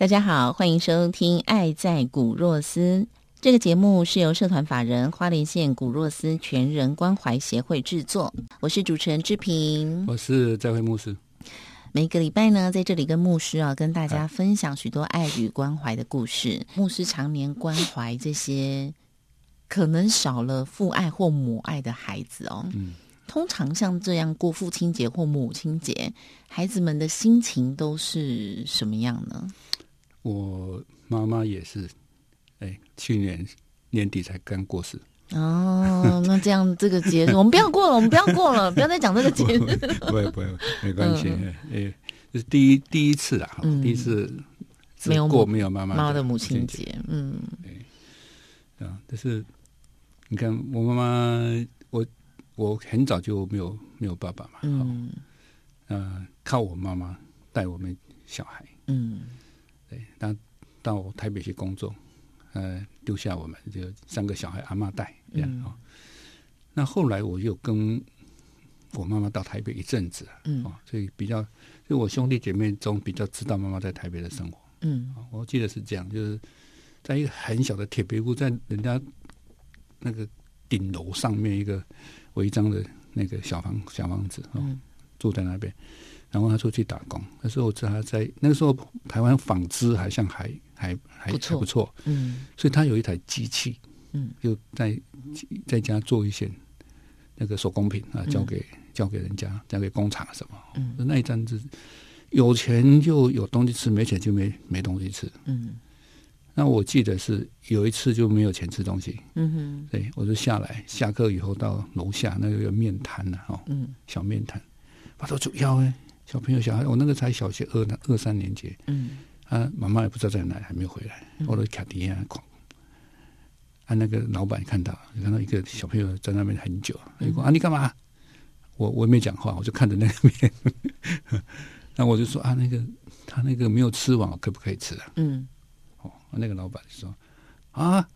大家好，欢迎收听《爱在古若斯》这个节目，是由社团法人花莲县古若斯全人关怀协会制作。我是主持人志平，我是在会牧师。每个礼拜呢，在这里跟牧师啊，跟大家分享许多爱与关怀的故事。牧师常年关怀这些可能少了父爱或母爱的孩子哦。嗯，通常像这样过父亲节或母亲节，孩子们的心情都是什么样呢？我妈妈也是，哎，去年年底才刚过世。哦，那这样这个节日我们不要过了，我们不要过了，不要再讲这个节日。不会不会，没关系。哎，这是第一第一次啊，第一次没有过没有妈妈妈的母亲节。嗯，啊，但是你看我妈妈，我我很早就没有没有爸爸嘛。嗯，呃，靠我妈妈带我们小孩。嗯。对，那到台北去工作，呃，丢下我们就三个小孩，阿妈带这样哦。那后来我又跟我妈妈到台北一阵子，嗯，哦，所以比较就我兄弟姐妹中比较知道妈妈在台北的生活，嗯，我记得是这样，就是在一个很小的铁皮屋，在人家那个顶楼上面一个违章的那个小房小房子，哦，住在那边。然后他出去打工，那时候我知道他在那个时候台湾纺织好像还还还还不错，嗯，所以他有一台机器，嗯，就在在家做一些那个手工品啊，交给交给人家，交给工厂什么，嗯，那一阵子有钱就有东西吃，没钱就没没东西吃，嗯，那我记得是有一次就没有钱吃东西，嗯哼，对我就下来下课以后到楼下那个有面摊呢，哦，嗯，小面摊，把头煮腰哎。小朋友，小孩，我那个才小学二二三年级，嗯，啊，妈妈也不知道在哪，还没有回来，我都卡迪亚狂。啊，那个老板看到，看到一个小朋友在那边很久，他说：“啊，你干嘛？”我我也没讲话，我就看着那个面，那我就说：“啊，那个他那个没有吃完，可不可以吃啊？”嗯，哦，那个老板就说：“啊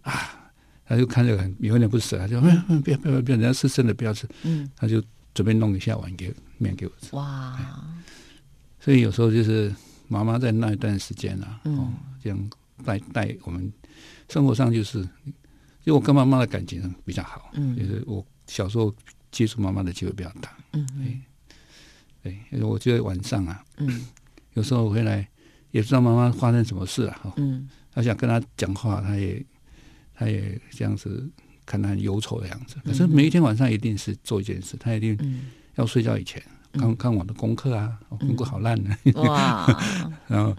啊！”他就看着很有点不舍，他就：“不要不要不要，人家吃生的不要吃。”嗯，他就准备弄一下碗给。面给我吃。哇！所以有时候就是妈妈在那一段时间啊，哦，这样带带我们生活上就是，就我跟妈妈的感情比较好，嗯，就是我小时候接触妈妈的机会比较大，嗯嗯，对，我觉得晚上啊，嗯，有时候回来也不知道妈妈发生什么事了哈，嗯，他想跟他讲话，他也他也这样子看他很忧愁的样子，可是每一天晚上一定是做一件事，他一定要睡觉以前。看看我的功课啊，功课好烂呢。哇！然后，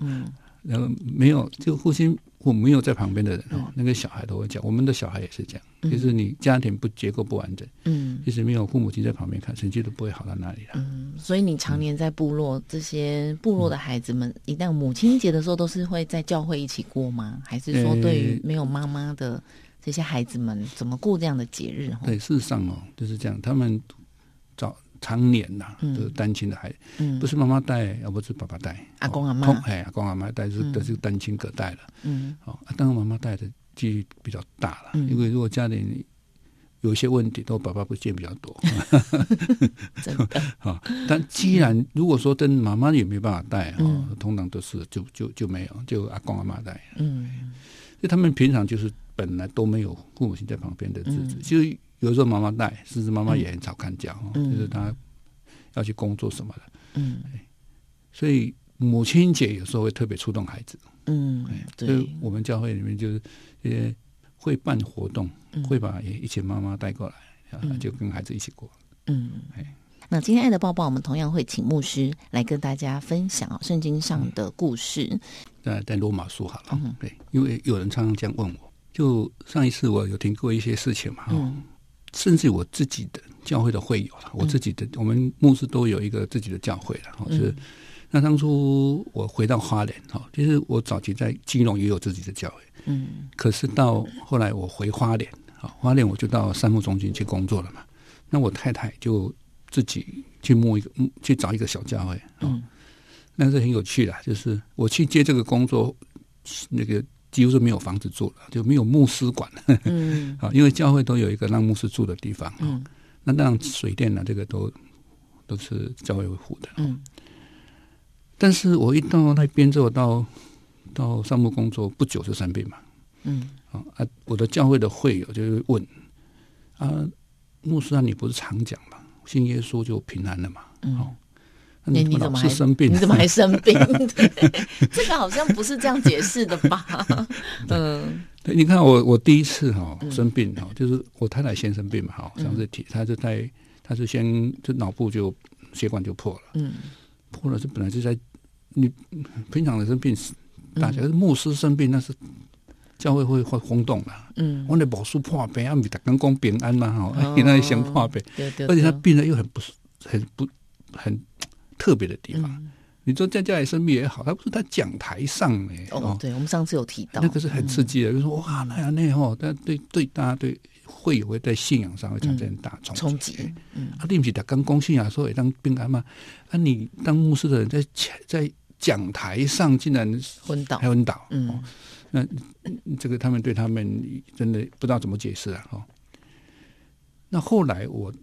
然后没有，就父亲我没有在旁边的人哦，那个小孩都会讲，我们的小孩也是这样，就是你家庭不结构不完整，嗯，其实没有父母亲在旁边看，成绩都不会好到哪里了。嗯，所以你常年在部落，这些部落的孩子们，一旦母亲节的时候，都是会在教会一起过吗？还是说，对于没有妈妈的这些孩子们，怎么过这样的节日？对，事实上哦，就是这样，他们早。常年呐，都是单亲的孩子，不是妈妈带，要不是爸爸带，阿公阿妈，哎，阿公阿妈带是都是单亲隔代了。嗯，好，当然妈妈带的几率比较大了，因为如果家里有一些问题，都爸爸不见比较多。真的，好，但既然如果说真妈妈也没办法带哦，通常都是就就就没有，就阿公阿妈带。嗯，就他们平常就是本来都没有父母亲在旁边的日子，就。有时候妈妈带，甚至妈妈也很少看家，就是她要去工作什么的。嗯，所以母亲节有时候会特别触动孩子。嗯，对，我们教会里面就是也会办活动，会把一些妈妈带过来，就跟孩子一起过。嗯，哎，那今天爱的抱抱，我们同样会请牧师来跟大家分享圣经上的故事。在在罗马书好了，对，因为有人常常这样问我，就上一次我有听过一些事情嘛，嗯，甚至我自己的教会的会友了，我自己的我们牧师都有一个自己的教会了，是。那当初我回到花莲哈，其实我早期在基隆也有自己的教会，嗯，可是到后来我回花莲，啊，花莲我就到三木中心去工作了嘛。那我太太就自己去摸一个，去找一个小教会，嗯，那是很有趣的，就是我去接这个工作，那个几乎是没有房子住了，就没有牧师管，嗯，啊，因为教会都有一个让牧师住的地方，嗯，那当然水电呢，这个都都是教会维护的，嗯。但是我一到那边之后，到到上木工作不久就生病嘛，嗯，啊啊，我的教会的会友就问啊，牧师啊，你不是常讲嘛，信耶稣就平安了嘛，嗯，你你怎么还生病？你怎么还生病？这个好像不是这样解释的吧？嗯，对，你看我我第一次哈生病哈，就是我太太先生病嘛，哈，上次提，她是在她是先就脑部就血管就破了，嗯，破了是本来就在。你平常的生病，大家是牧师生病，那是教会会会轰动了。嗯，我那保叔破病，啊，咪大刚讲平安嘛，哈，那先破病，而且他病人又很不很不很特别的地方。你说在家里生病也好，他不是在讲台上哎。哦，对，我们上次有提到，那个是很刺激的，就说哇，那样那样，但对对大家对会有会在信仰上会产生很大冲击。嗯，啊，对不起他刚讲信仰说也当病安嘛？啊，你当牧师的人在在。讲台上竟然昏倒，还昏倒，嗯，那这个他们对他们真的不知道怎么解释啊！哦，那后来我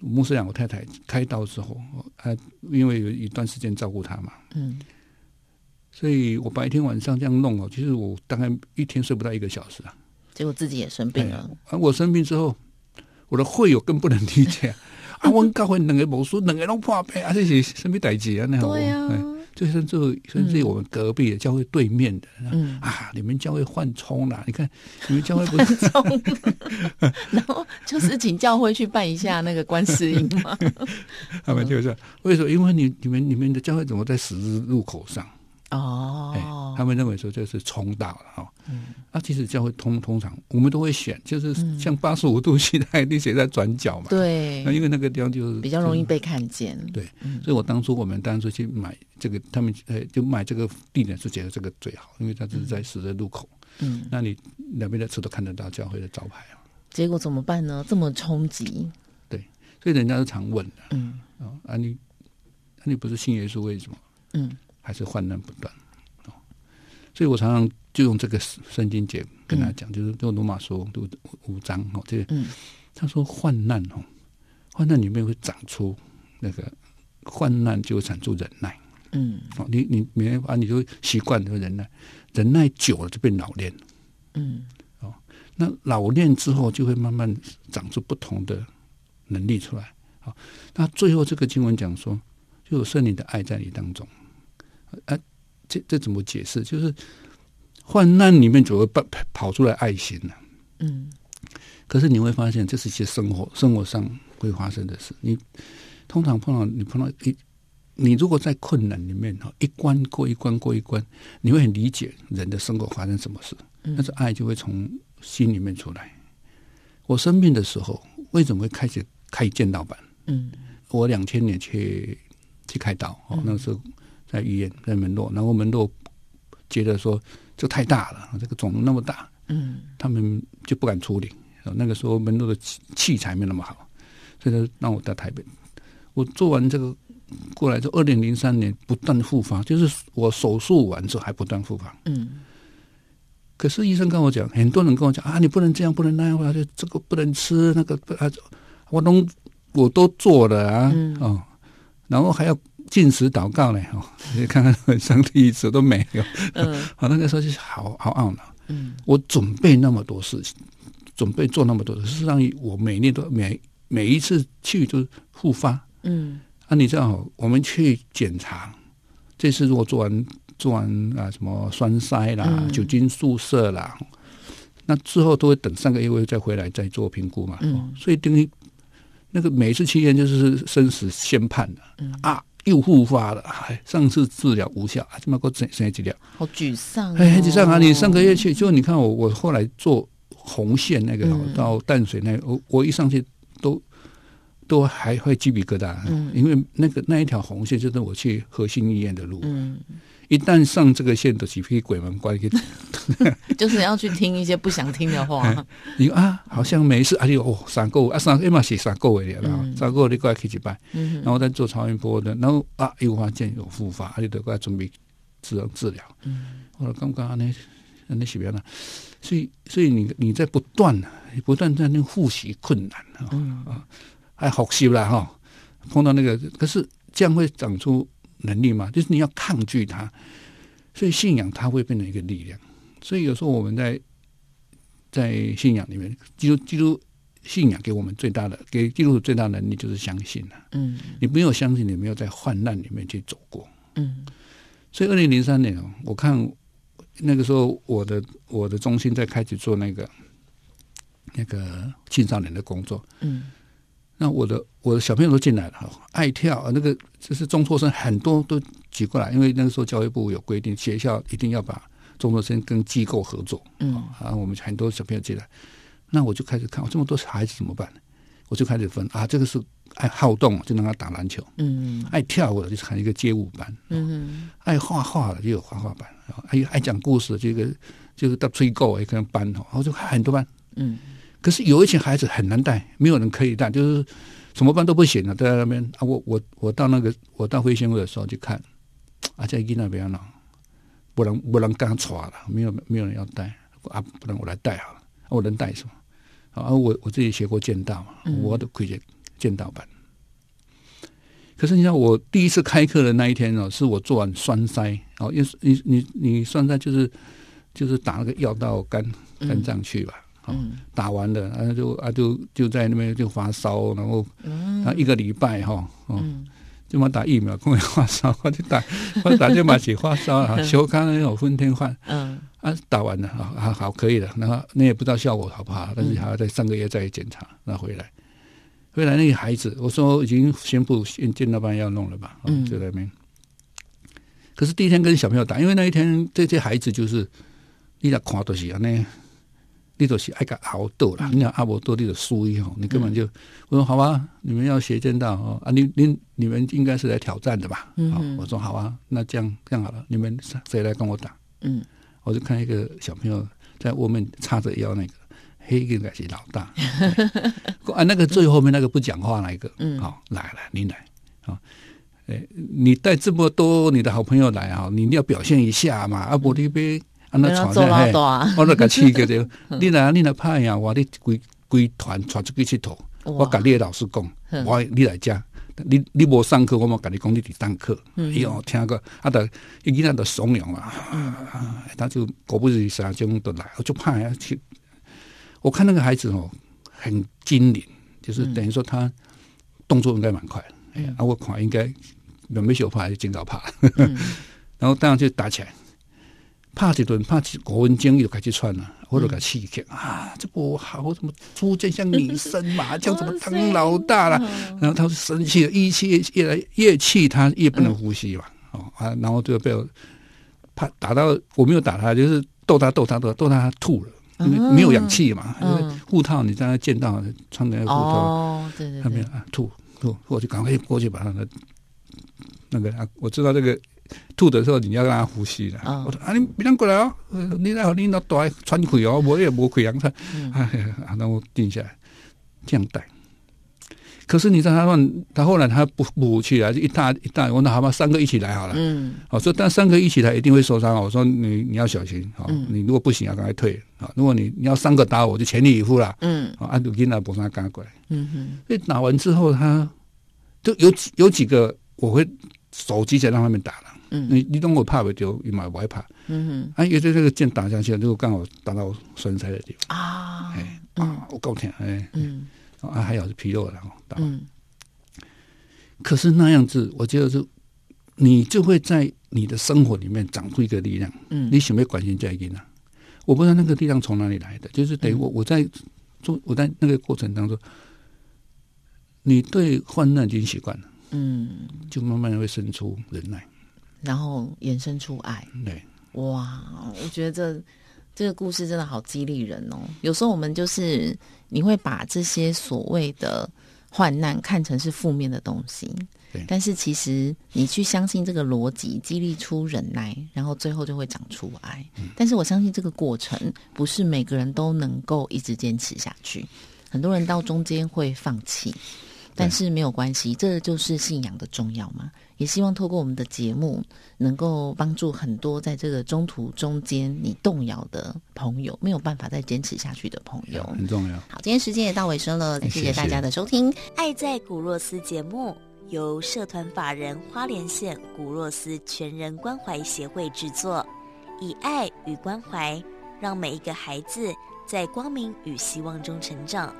牧师长我太太开刀之后，她因为有一段时间照顾他嘛，嗯，所以我白天晚上这样弄哦，其实我大概一天睡不到一个小时啊。结果自己也生病了，啊，我生病之后，我的会友更不能理解 啊！我教会两个牧师，两个拢破病，啊，这是什么代志啊？那对呀。就甚至甚至我们隔壁的教会对面的，啊，你们教会换冲了？你看你们教会不是冲，然后就是请教会去办一下那个观世音嘛。他们就是为什么？因为你你们你们的教会怎么在十字路口上？哦，他们认为说这是冲到了哈。嗯，啊，其实教会通通常我们都会选，就是像八十五度 现在你写在转角嘛。对，那因为那个地方就是比较容易被看见。对，所以我当初我们当初去买这个，他们呃就买这个地点是觉得这个最好，因为它是在十字路口。嗯，那你两边的车都看得到教会的招牌啊。结果怎么办呢？这么冲击？对，所以人家都常问的。嗯，啊，你，你不是信耶稣为什么？嗯。还是患难不断，哦，所以我常常就用这个圣经节跟他讲，就是就罗马书五五章哦，这个，他说患难哦，患难里面会长出那个患难就会产出忍耐，嗯，哦，你你没啊，你就习惯这个忍耐，忍耐久了就变老练，嗯，哦，那老练之后就会慢慢长出不同的能力出来，好，那最后这个经文讲说，就有圣灵的爱在你当中。啊，这这怎么解释？就是患难里面总会跑跑出来爱心呢。嗯，可是你会发现，这是一些生活生活上会发生的事。你通常碰到你碰到一，你如果在困难里面哈，一关过一关过一关，你会很理解人的生活发生什么事。但是爱就会从心里面出来。我生病的时候，为什么会开始开剑道板？嗯，我两千年去去开刀哦，那时候。在医院，在门诺，然后门诺觉得说这太大了，这个肿那么大，嗯，他们就不敢处理。那个时候门诺的器器材没那么好，所以让我到台北。我做完这个过来，之后二零零三年不断复发，就是我手术完之后还不断复发。嗯，可是医生跟我讲，很多人跟我讲啊，你不能这样，不能那样，就这个不能吃，那个不啊，我都我都做了啊，哦，然后还要。进食祷告呢？哦，你看看上帝一次都没有。嗯，好，那个时候就是好好懊恼。嗯，我准备那么多事情，准备做那么多的，事实上我每年都每每一次去都复发。嗯，啊，你知道，我们去检查，这次如果做完做完啊，什么栓塞啦、酒精注射啦，那之后都会等三个月再回来再做评估嘛。嗯，所以等于。那个每次去医院就是生死宣判的，啊，又复发了，哎，上次治疗无效，啊，这么给我生生治疗？好沮丧、哦。哎，沮丧啊！你上个月去，就你看我，我后来做红线那个、到淡水那個，我我一上去都都还会鸡皮疙瘩，嗯，因为那个那一条红线就是我去核心医院的路，嗯，一旦上这个线的几批鬼门关，给 就是要去听一些不想听的话。你啊，好像没事，啊，就哦，三个啊，三个嘛是三个月了，三个你过来去一拜，嗯然后再做超音波的，然后啊，又发现有复发，啊，你得过来准备治治疗。嗯，我刚刚那那是别了，所以所以你你在不断不断在那复习困难啊、嗯。啊，还学习了哈，碰到那个，可是这样会长出能力嘛？就是你要抗拒它，所以信仰它会变成一个力量。所以有时候我们在在信仰里面，基督基督信仰给我们最大的，给基督徒最大的能力就是相信了、嗯你没有相信，你没有在患难里面去走过。嗯所以二零零三年哦，我看那个时候我的我的中心在开始做那个那个青少年的工作，嗯那我的我的小朋友都进来了，爱跳，呃那个就是中辍生很多都挤过来，因为那个时候教育部有规定，学校一定要把中辍生跟机构合作，嗯。啊，我们很多小朋友进来，那我就开始看，哦这么多孩子怎么办？我就开始分啊，这个是爱好动，就让他打篮球；嗯。爱跳舞的就喊一个街舞班，嗯爱画画的就有画画班，爱爱讲故事的这个就是到吹够一个班哦，然后就很多班。嗯可是有一群孩子很难带，没有人可以带，就是什么班都不行了，都在那边啊。我我我到那个我到辉星会的时候去看，啊，在囡那边了，不能不能刚抓了，没有没有人要带啊，不然我来带好了，啊我能带什么？啊，我我自己学过剑道嘛，我都可以剑道班。可是你看，我第一次开课的那一天哦，是我做完栓塞哦，因为你你你栓塞就是就是打那个药到肝肝脏去吧，哦，嗯。打完了，啊就啊就就在那边就发烧，然后嗯。啊一个礼拜哈，哦，嗯。就嘛打疫苗，跟我发烧，我就打 我打就嘛起发烧 啊，休康那种昏天换。嗯。啊，打完了啊，好好可以了，然后那也不知道效果好不好，但是还要在上个月再检查，那回来。回来那个孩子，我说已经宣布见到班要弄了吧，哦嗯。就在那边。可是第一天跟小朋友打，因为那一天这些孩子就是你来看都是安尼，你都是爱个熬斗啦，你若阿伯多你的输一吼，你根本就我说好啊，你们要学剑道哦啊，你你你们应该是来挑战的吧？好，嗯。哼我说好啊，那这样这样好了，你们谁来跟我打？嗯。我就看一个小朋友在外面叉着腰那个，黑应该是老大，啊，那个最后面那个不讲话那一个，嗯。好来来你来，好，哎，你带这么多你的好朋友来啊，你要表现一下嘛，啊，不你别啊那闯做老下嘿，我都甲气叫着，你来你来拍呀，我你规规团带出去佚佗，我哇甲你的老师讲，嗯我你来遮。你你无上课，我冇甲你讲，你伫上课。嗯哎呦，听过，啊，得伊囡仔就怂恿啦，啊他就果不其然就就来，我就怕呀去。我看那个孩子哦，很精灵，就是等于说他动作应该蛮快的。哎呀，啊，我看应该准备手怕还是真搞怕。嗯 然后当然就打起来，拍一顿，拍一五分钟又开始喘了，我就给气起啊，这不好，我怎么出现像女生嘛，这样怎么当老大了？然后他就生气了，一气越来越气，他越不能呼吸嘛，哦啊，然后就被我怕打到，我没有打他，就是逗他逗他逗他逗他吐了，因为没有氧气嘛，因为护套你在那见到穿的那个护套。哦，对对对，他没有啊，吐吐，我就赶快过去把他的那个啊，我知道这个吐的时候你要让他呼吸的。嗯我说啊，你别让过来哦，呃你来你那大喘气哦，我也没溃疡喘，嗯 哎呀，然后定下来，这样带。可是你知道他问他后来他不不服气啊，就一大一大，我说好吧，三个一起来好了。嗯好，说但三个一起来一定会受伤哦。我说你你要小心，好，嗯你如果不行要赶快退啊。如果你你要三个打我就全力以赴了。嗯啊，按杜金娜不让他赶过来。嗯哼所以打完之后，他就有几有几个我会手机在让他们打了。嗯你你懂我怕不丢，你买不会怕。嗯啊，有的这个箭打下去，就刚好打到栓塞的地哼啊方。哎啊，我够疼哎嗯啊，还好是皮肉然后打。嗯可是那样子，我觉得是，你就会在你的生活里面长出一个力量。嗯你想不想关心这一呢？我不知道那个力量从哪里来的，就是等于我我在做我在那个过程当中，你对患难已经习惯了，嗯，就慢慢会生出忍耐。然后衍生出爱。对，哇，我觉得这这个故事真的好激励人哦。有时候我们就是你会把这些所谓的患难看成是负面的东西，对但是其实你去相信这个逻辑，激励出忍耐，然后最后就会长出爱。但是我相信这个过程不是每个人都能够一直坚持下去，很多人到中间会放弃。但是没有关系，这就是信仰的重要嘛。也希望透过我们的节目，能够帮助很多在这个中途中间你动摇的朋友，没有办法再坚持下去的朋友。很重要。好，今天时间也到尾声了，谢谢谢谢大家的收听。爱在古若斯节目由社团法人花莲县古若斯全人关怀协会制作，以爱与关怀，让每一个孩子在光明与希望中成长。